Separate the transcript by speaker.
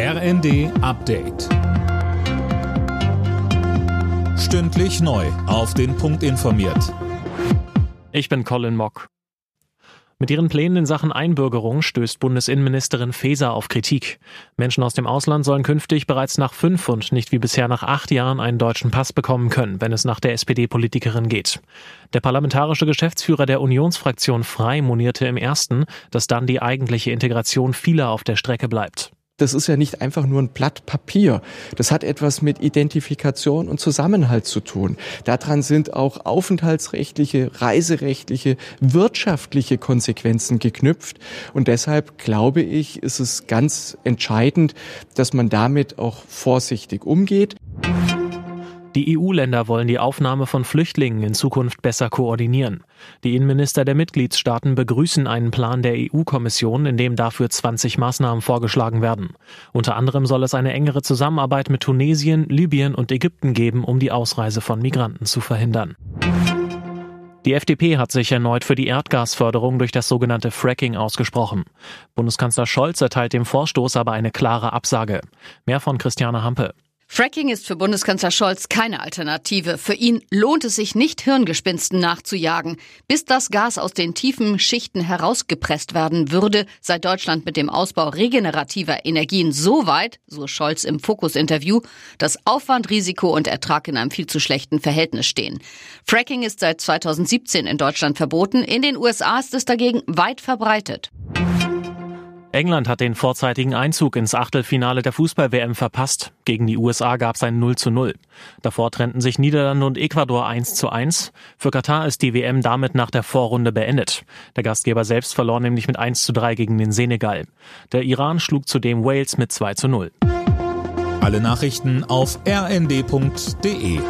Speaker 1: RND Update. Stündlich neu. Auf den Punkt informiert.
Speaker 2: Ich bin Colin Mock. Mit ihren Plänen in Sachen Einbürgerung stößt Bundesinnenministerin Faeser auf Kritik. Menschen aus dem Ausland sollen künftig bereits nach fünf und nicht wie bisher nach acht Jahren einen deutschen Pass bekommen können, wenn es nach der SPD-Politikerin geht. Der parlamentarische Geschäftsführer der Unionsfraktion Frei monierte im ersten, dass dann die eigentliche Integration vieler auf der Strecke bleibt.
Speaker 3: Das ist ja nicht einfach nur ein Blatt Papier. Das hat etwas mit Identifikation und Zusammenhalt zu tun. Daran sind auch aufenthaltsrechtliche, reiserechtliche, wirtschaftliche Konsequenzen geknüpft. Und deshalb glaube ich, ist es ganz entscheidend, dass man damit auch vorsichtig umgeht.
Speaker 2: Die EU-Länder wollen die Aufnahme von Flüchtlingen in Zukunft besser koordinieren. Die Innenminister der Mitgliedstaaten begrüßen einen Plan der EU-Kommission, in dem dafür 20 Maßnahmen vorgeschlagen werden. Unter anderem soll es eine engere Zusammenarbeit mit Tunesien, Libyen und Ägypten geben, um die Ausreise von Migranten zu verhindern. Die FDP hat sich erneut für die Erdgasförderung durch das sogenannte Fracking ausgesprochen. Bundeskanzler Scholz erteilt dem Vorstoß aber eine klare Absage. Mehr von Christiane Hampe.
Speaker 4: Fracking ist für Bundeskanzler Scholz keine Alternative. Für ihn lohnt es sich nicht, Hirngespinsten nachzujagen. Bis das Gas aus den tiefen Schichten herausgepresst werden würde, sei Deutschland mit dem Ausbau regenerativer Energien so weit, so Scholz im Fokus-Interview, dass Aufwand, Risiko und Ertrag in einem viel zu schlechten Verhältnis stehen. Fracking ist seit 2017 in Deutschland verboten. In den USA ist es dagegen weit verbreitet.
Speaker 2: England hat den vorzeitigen Einzug ins Achtelfinale der Fußball-WM verpasst. Gegen die USA gab es ein 0 zu 0. Davor trennten sich Niederlande und Ecuador 1 zu 1. Für Katar ist die WM damit nach der Vorrunde beendet. Der Gastgeber selbst verlor nämlich mit 1 zu 3 gegen den Senegal. Der Iran schlug zudem Wales mit 2 zu 0.
Speaker 1: Alle Nachrichten auf rnd.de